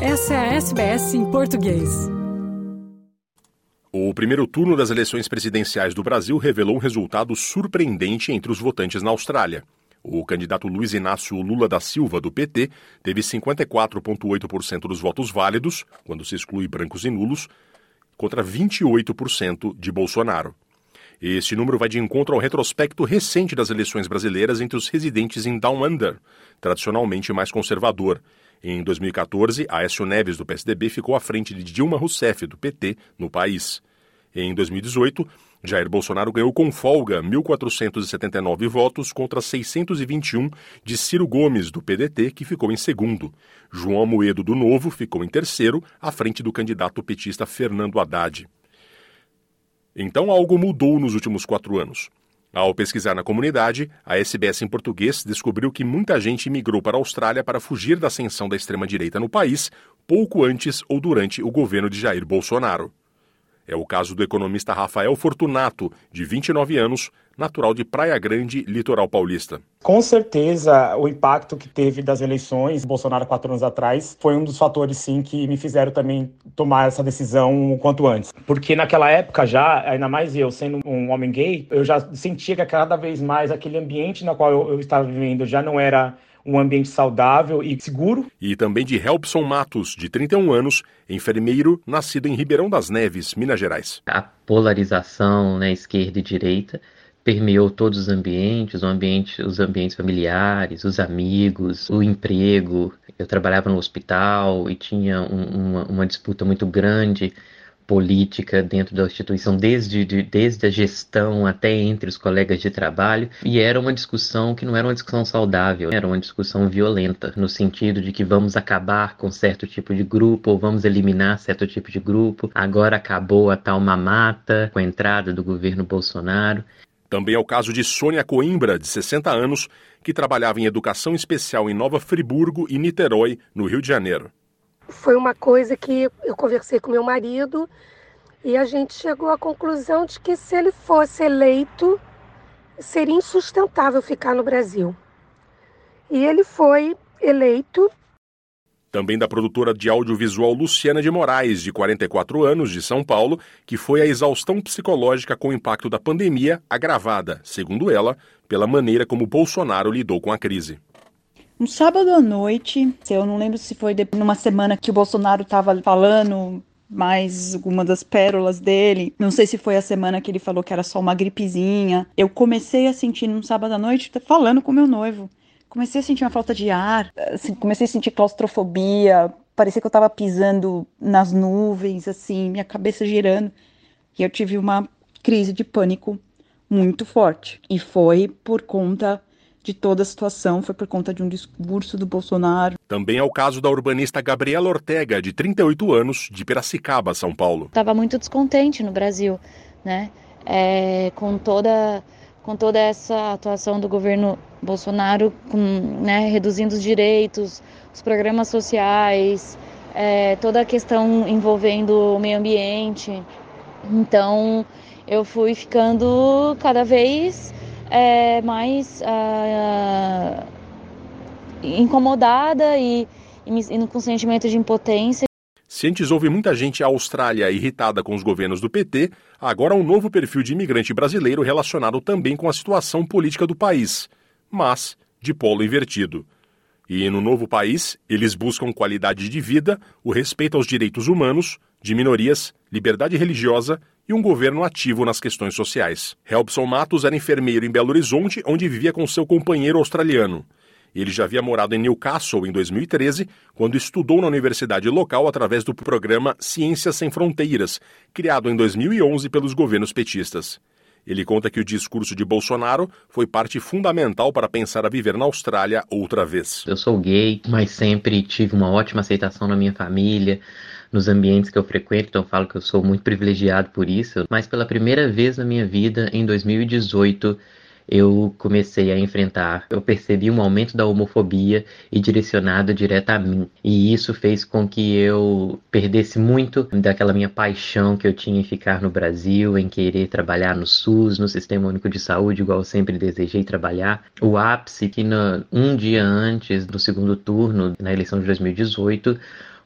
Essa é a SBS em português. O primeiro turno das eleições presidenciais do Brasil revelou um resultado surpreendente entre os votantes na Austrália. O candidato Luiz Inácio Lula da Silva, do PT, teve 54,8% dos votos válidos, quando se exclui brancos e nulos, contra 28% de Bolsonaro. Este número vai de encontro ao retrospecto recente das eleições brasileiras entre os residentes em Down Under, tradicionalmente mais conservador. Em 2014, Aécio Neves, do PSDB, ficou à frente de Dilma Rousseff, do PT, no país. Em 2018, Jair Bolsonaro ganhou com folga 1.479 votos contra 621 de Ciro Gomes, do PDT, que ficou em segundo. João Moedo, do Novo, ficou em terceiro, à frente do candidato petista Fernando Haddad. Então algo mudou nos últimos quatro anos. Ao pesquisar na comunidade, a SBS em português descobriu que muita gente migrou para a Austrália para fugir da ascensão da extrema-direita no país, pouco antes ou durante o governo de Jair Bolsonaro. É o caso do economista Rafael Fortunato, de 29 anos, natural de Praia Grande, litoral paulista. Com certeza, o impacto que teve das eleições, Bolsonaro quatro anos atrás, foi um dos fatores, sim, que me fizeram também tomar essa decisão o quanto antes. Porque naquela época já, ainda mais eu sendo um homem gay, eu já sentia que cada vez mais aquele ambiente na qual eu, eu estava vivendo já não era um ambiente saudável e seguro. E também de Helpson Matos, de 31 anos, enfermeiro, nascido em Ribeirão das Neves, Minas Gerais. A polarização, né, esquerda e direita, permeou todos os ambientes, o ambiente, os ambientes familiares, os amigos, o emprego. Eu trabalhava no hospital e tinha um, uma, uma disputa muito grande política dentro da instituição, desde, de, desde a gestão até entre os colegas de trabalho, e era uma discussão que não era uma discussão saudável, era uma discussão violenta, no sentido de que vamos acabar com certo tipo de grupo, ou vamos eliminar certo tipo de grupo. Agora acabou a tal mamata com a entrada do governo Bolsonaro. Também é o caso de Sônia Coimbra, de 60 anos, que trabalhava em educação especial em Nova Friburgo e Niterói, no Rio de Janeiro foi uma coisa que eu conversei com meu marido e a gente chegou à conclusão de que se ele fosse eleito, seria insustentável ficar no Brasil. E ele foi eleito. Também da produtora de audiovisual Luciana de Moraes, de 44 anos, de São Paulo, que foi a exaustão psicológica com o impacto da pandemia agravada, segundo ela, pela maneira como Bolsonaro lidou com a crise. Um sábado à noite, eu não lembro se foi numa semana que o Bolsonaro estava falando mais uma das pérolas dele. Não sei se foi a semana que ele falou que era só uma gripezinha. Eu comecei a sentir num sábado à noite falando com meu noivo. Comecei a sentir uma falta de ar, assim, comecei a sentir claustrofobia, parecia que eu estava pisando nas nuvens, assim, minha cabeça girando. E eu tive uma crise de pânico muito forte. E foi por conta de toda a situação foi por conta de um discurso do Bolsonaro. Também é o caso da urbanista Gabriela Ortega, de 38 anos, de Piracicaba, São Paulo. Estava muito descontente no Brasil, né? É, com toda com toda essa atuação do governo Bolsonaro, com, né, reduzindo os direitos, os programas sociais, é, toda a questão envolvendo o meio ambiente. Então, eu fui ficando cada vez é, mais uh, incomodada e, e com sentimento de impotência. Se antes houve muita gente à Austrália irritada com os governos do PT, agora há um novo perfil de imigrante brasileiro relacionado também com a situação política do país, mas de polo invertido. E no novo país, eles buscam qualidade de vida, o respeito aos direitos humanos, de minorias, liberdade religiosa e um governo ativo nas questões sociais. Helpson Matos era enfermeiro em Belo Horizonte, onde vivia com seu companheiro australiano. Ele já havia morado em Newcastle em 2013, quando estudou na universidade local através do programa Ciências Sem Fronteiras, criado em 2011 pelos governos petistas. Ele conta que o discurso de Bolsonaro foi parte fundamental para pensar a viver na Austrália outra vez. Eu sou gay, mas sempre tive uma ótima aceitação na minha família nos ambientes que eu frequento, então eu falo que eu sou muito privilegiado por isso. Mas pela primeira vez na minha vida, em 2018, eu comecei a enfrentar, eu percebi um aumento da homofobia e direcionado direto a mim. E isso fez com que eu perdesse muito daquela minha paixão que eu tinha em ficar no Brasil, em querer trabalhar no SUS, no Sistema Único de Saúde, igual eu sempre desejei trabalhar. O ápice que no, um dia antes do segundo turno, na eleição de 2018,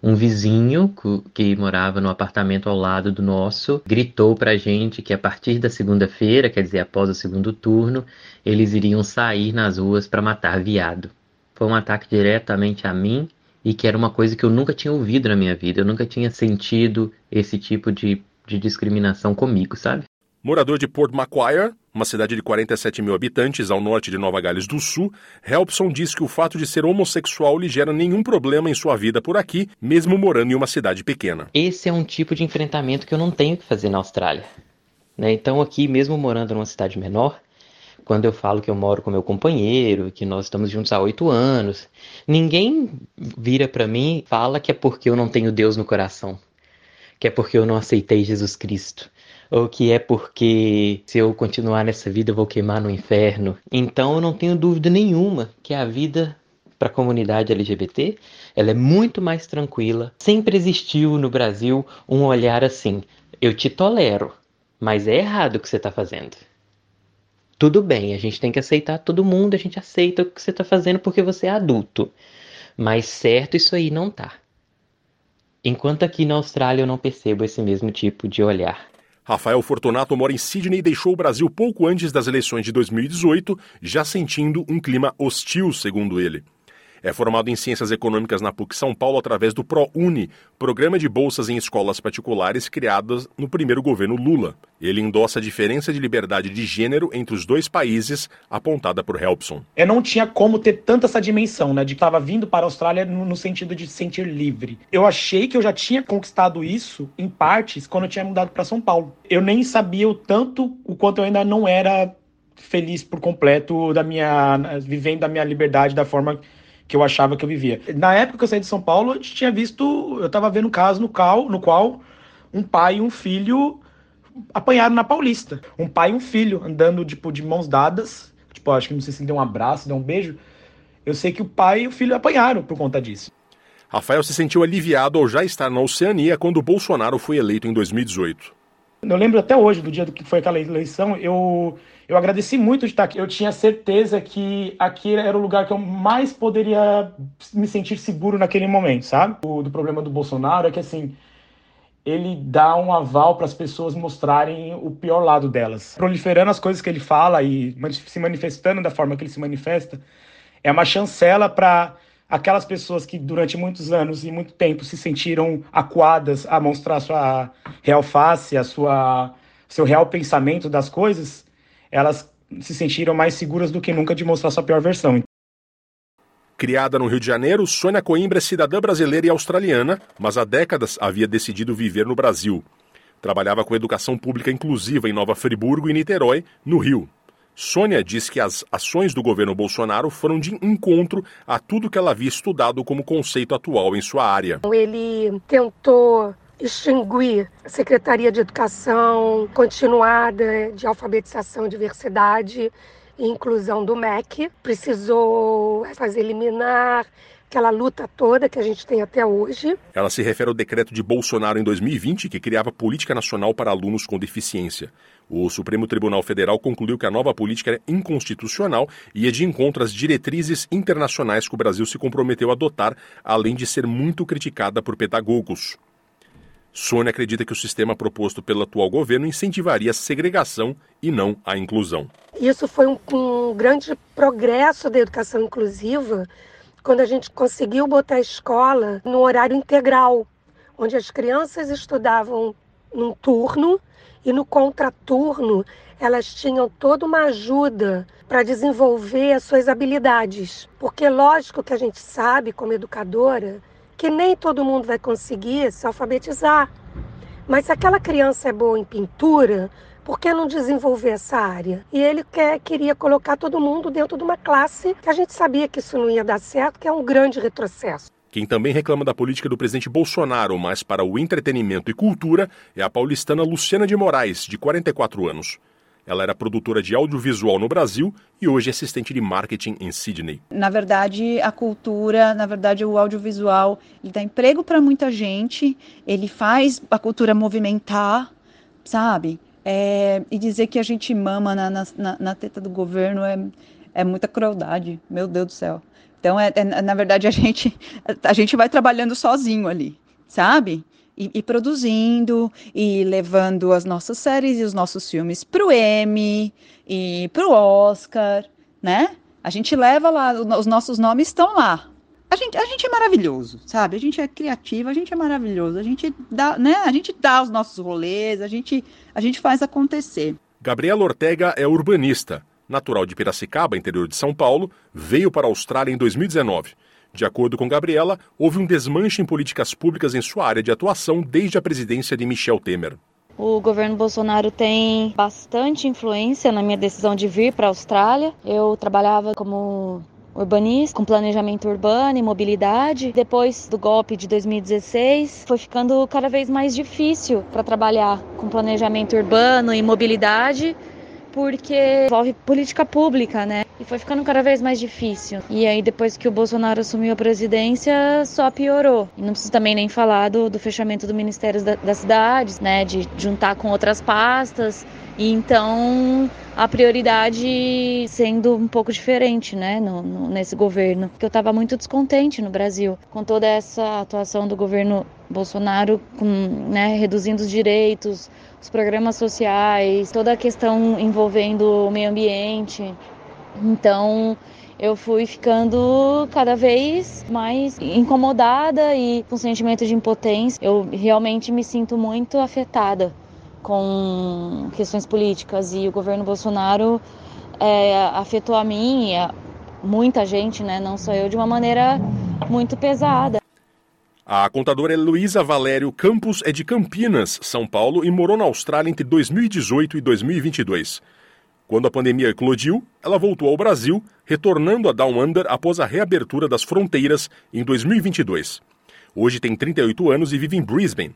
um vizinho que morava no apartamento ao lado do nosso gritou pra gente que a partir da segunda-feira, quer dizer, após o segundo turno, eles iriam sair nas ruas para matar viado. Foi um ataque diretamente a mim e que era uma coisa que eu nunca tinha ouvido na minha vida. Eu nunca tinha sentido esse tipo de, de discriminação comigo, sabe? Morador de Port Macquarie, uma cidade de 47 mil habitantes ao norte de Nova Gales do Sul, Helpson diz que o fato de ser homossexual lhe gera nenhum problema em sua vida por aqui, mesmo morando em uma cidade pequena. Esse é um tipo de enfrentamento que eu não tenho que fazer na Austrália. Né? Então, aqui, mesmo morando numa cidade menor, quando eu falo que eu moro com meu companheiro, que nós estamos juntos há oito anos, ninguém vira para mim e fala que é porque eu não tenho Deus no coração, que é porque eu não aceitei Jesus Cristo ou que é porque se eu continuar nessa vida eu vou queimar no inferno. Então eu não tenho dúvida nenhuma que a vida para a comunidade LGBT ela é muito mais tranquila. Sempre existiu no Brasil um olhar assim: eu te tolero, mas é errado o que você está fazendo. Tudo bem, a gente tem que aceitar todo mundo, a gente aceita o que você está fazendo porque você é adulto. Mas certo isso aí não tá. Enquanto aqui na Austrália eu não percebo esse mesmo tipo de olhar. Rafael Fortunato mora em Sydney e deixou o Brasil pouco antes das eleições de 2018, já sentindo um clima hostil, segundo ele. É formado em Ciências Econômicas na PUC São Paulo através do ProUni, programa de bolsas em escolas particulares criadas no primeiro governo Lula. Ele endossa a diferença de liberdade de gênero entre os dois países, apontada por Helpson. Eu não tinha como ter tanta essa dimensão, né, de que estava vindo para a Austrália no, no sentido de se sentir livre. Eu achei que eu já tinha conquistado isso, em partes, quando eu tinha mudado para São Paulo. Eu nem sabia o tanto, o quanto eu ainda não era feliz por completo da minha vivendo a minha liberdade da forma que eu achava que eu vivia. Na época que eu saí de São Paulo, a gente tinha visto, eu estava vendo um caso no qual, no qual um pai e um filho apanharam na Paulista. Um pai e um filho andando tipo de mãos dadas, tipo, acho que não sei se deu um abraço, deu um beijo. Eu sei que o pai e o filho apanharam por conta disso. Rafael se sentiu aliviado ao já estar na Oceania quando Bolsonaro foi eleito em 2018. Eu lembro até hoje do dia que foi aquela eleição, eu eu agradeci muito de estar aqui. Eu tinha certeza que aqui era o lugar que eu mais poderia me sentir seguro naquele momento, sabe? O do problema do Bolsonaro é que assim, ele dá um aval para as pessoas mostrarem o pior lado delas. Proliferando as coisas que ele fala e se manifestando da forma que ele se manifesta, é uma chancela para aquelas pessoas que durante muitos anos e muito tempo se sentiram acuadas a mostrar a sua real face, a sua seu real pensamento das coisas, elas se sentiram mais seguras do que nunca de mostrar sua pior versão. Criada no Rio de Janeiro, Sônia Coimbra é cidadã brasileira e australiana, mas há décadas havia decidido viver no Brasil. Trabalhava com educação pública inclusiva em Nova Friburgo e Niterói, no Rio. Sônia diz que as ações do governo Bolsonaro foram de encontro a tudo que ela havia estudado como conceito atual em sua área. Ele tentou extinguir a Secretaria de Educação Continuada de Alfabetização, Diversidade e Inclusão do MEC. Precisou fazer eliminar aquela luta toda que a gente tem até hoje. Ela se refere ao decreto de Bolsonaro em 2020 que criava política nacional para alunos com deficiência. O Supremo Tribunal Federal concluiu que a nova política é inconstitucional e é de encontro às diretrizes internacionais que o Brasil se comprometeu a adotar, além de ser muito criticada por pedagogos. Sônia acredita que o sistema proposto pelo atual governo incentivaria a segregação e não a inclusão. Isso foi um, um grande progresso da educação inclusiva quando a gente conseguiu botar a escola no horário integral, onde as crianças estudavam num turno e no contraturno elas tinham toda uma ajuda para desenvolver as suas habilidades. Porque lógico que a gente sabe como educadora que nem todo mundo vai conseguir se alfabetizar. Mas se aquela criança é boa em pintura, por que não desenvolver essa área? E ele quer, queria colocar todo mundo dentro de uma classe que a gente sabia que isso não ia dar certo, que é um grande retrocesso. Quem também reclama da política do presidente Bolsonaro, mas para o entretenimento e cultura, é a paulistana Luciana de Moraes, de 44 anos. Ela era produtora de audiovisual no Brasil e hoje é assistente de marketing em Sydney. Na verdade, a cultura, na verdade, o audiovisual, ele dá emprego para muita gente, ele faz a cultura movimentar, sabe? É, e dizer que a gente mama na, na, na teta do governo é, é muita crueldade, meu Deus do céu. Então, é, é, na verdade, a gente, a gente vai trabalhando sozinho ali, sabe? E, e, produzindo e levando as nossas séries e os nossos filmes para o Emmy e para o Oscar, né? A gente leva lá, os nossos nomes estão lá. A gente, a gente é maravilhoso, sabe? A gente é criativo, a gente é maravilhoso. A gente dá, né? A gente dá os nossos rolês, a gente, a gente faz acontecer. Gabriela Ortega é urbanista. Natural de Piracicaba, interior de São Paulo, veio para a Austrália em 2019. De acordo com Gabriela, houve um desmanche em políticas públicas em sua área de atuação desde a presidência de Michel Temer. O governo Bolsonaro tem bastante influência na minha decisão de vir para a Austrália. Eu trabalhava como urbanista, com planejamento urbano e mobilidade. Depois do golpe de 2016, foi ficando cada vez mais difícil para trabalhar com planejamento urbano e mobilidade, porque envolve política pública, né? E foi ficando cada vez mais difícil. E aí, depois que o Bolsonaro assumiu a presidência, só piorou. E não preciso também nem falar do, do fechamento do Ministério da, das Cidades, né? De juntar com outras pastas. E então a prioridade sendo um pouco diferente, né, no, no, nesse governo. Porque eu estava muito descontente no Brasil com toda essa atuação do governo Bolsonaro, com, né, reduzindo os direitos, os programas sociais, toda a questão envolvendo o meio ambiente. Então, eu fui ficando cada vez mais incomodada e com sentimento de impotência. Eu realmente me sinto muito afetada com questões políticas e o governo Bolsonaro é, afetou a mim e a muita gente, né, não só eu, de uma maneira muito pesada. A contadora Luísa Valério Campos é de Campinas, São Paulo, e morou na Austrália entre 2018 e 2022. Quando a pandemia eclodiu, ela voltou ao Brasil, retornando a Down Under após a reabertura das fronteiras em 2022. Hoje tem 38 anos e vive em Brisbane.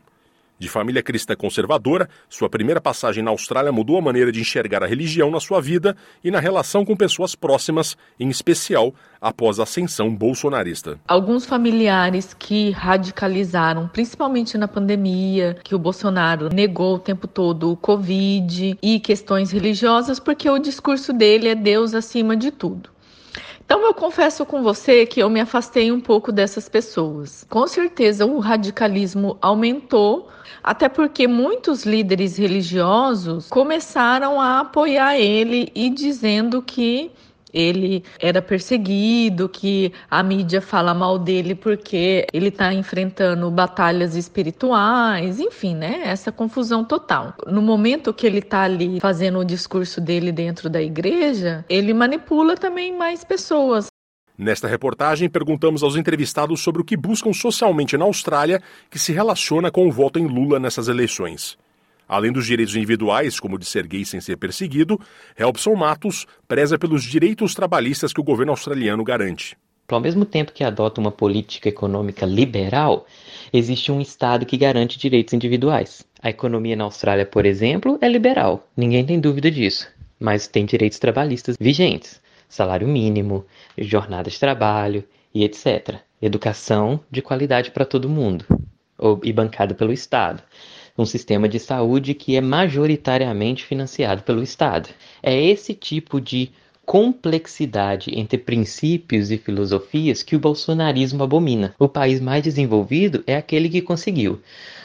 De família cristã conservadora, sua primeira passagem na Austrália mudou a maneira de enxergar a religião na sua vida e na relação com pessoas próximas, em especial após a ascensão bolsonarista. Alguns familiares que radicalizaram, principalmente na pandemia, que o Bolsonaro negou o tempo todo o Covid e questões religiosas, porque o discurso dele é Deus acima de tudo. Então eu confesso com você que eu me afastei um pouco dessas pessoas. Com certeza o radicalismo aumentou, até porque muitos líderes religiosos começaram a apoiar ele e dizendo que ele era perseguido, que a mídia fala mal dele porque ele está enfrentando batalhas espirituais, enfim, né? Essa confusão total. No momento que ele está ali fazendo o discurso dele dentro da igreja, ele manipula também mais pessoas. Nesta reportagem, perguntamos aos entrevistados sobre o que buscam socialmente na Austrália que se relaciona com o voto em Lula nessas eleições. Além dos direitos individuais, como de ser gay sem ser perseguido, Helpson Matos preza pelos direitos trabalhistas que o governo australiano garante. Ao mesmo tempo que adota uma política econômica liberal, existe um Estado que garante direitos individuais. A economia na Austrália, por exemplo, é liberal, ninguém tem dúvida disso, mas tem direitos trabalhistas vigentes: salário mínimo, jornada de trabalho e etc. Educação de qualidade para todo mundo, e bancada pelo Estado um sistema de saúde que é majoritariamente financiado pelo Estado. É esse tipo de complexidade entre princípios e filosofias que o bolsonarismo abomina. O país mais desenvolvido é aquele que conseguiu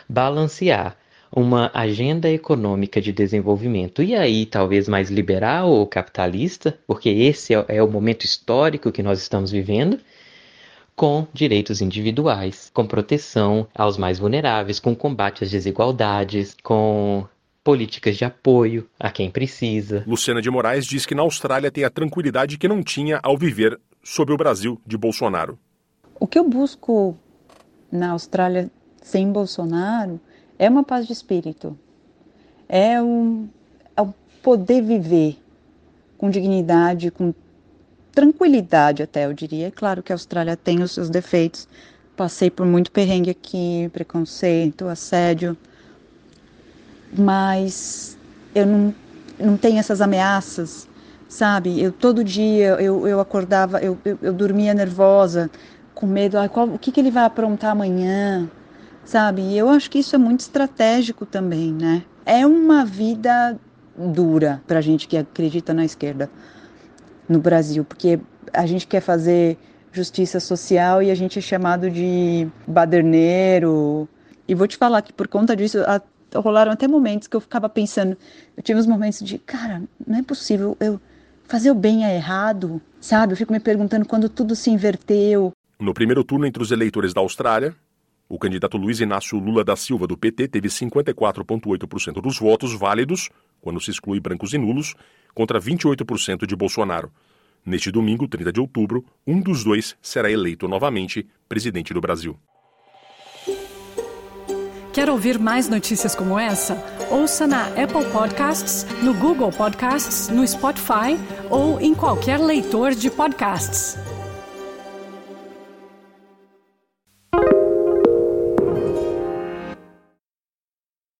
balancear uma agenda econômica de desenvolvimento e aí talvez mais liberal ou capitalista, porque esse é, é o momento histórico que nós estamos vivendo, com direitos individuais, com proteção aos mais vulneráveis, com combate às desigualdades, com políticas de apoio a quem precisa. Luciana de Moraes diz que na Austrália tem a tranquilidade que não tinha ao viver sob o Brasil de Bolsonaro. O que eu busco na Austrália sem Bolsonaro é uma paz de espírito, é um, é um poder viver com dignidade, com tranquilidade até, eu diria. É claro que a Austrália tem os seus defeitos. Passei por muito perrengue aqui, preconceito, assédio. Mas eu não, não tenho essas ameaças, sabe? Eu todo dia eu, eu acordava, eu, eu, eu dormia nervosa, com medo, ah, qual, o que, que ele vai aprontar amanhã, sabe? E eu acho que isso é muito estratégico também, né? É uma vida dura para gente que acredita na esquerda no Brasil, porque a gente quer fazer justiça social e a gente é chamado de baderneiro. E vou te falar que por conta disso a, rolaram até momentos que eu ficava pensando, eu tive uns momentos de, cara, não é possível eu fazer o bem é errado, sabe? Eu fico me perguntando quando tudo se inverteu. No primeiro turno entre os eleitores da Austrália, o candidato Luiz Inácio Lula da Silva do PT teve 54,8% dos votos válidos, quando se exclui brancos e nulos, contra 28% de Bolsonaro. Neste domingo, 30 de outubro, um dos dois será eleito novamente presidente do Brasil. Quer ouvir mais notícias como essa? Ouça na Apple Podcasts, no Google Podcasts, no Spotify ou em qualquer leitor de podcasts.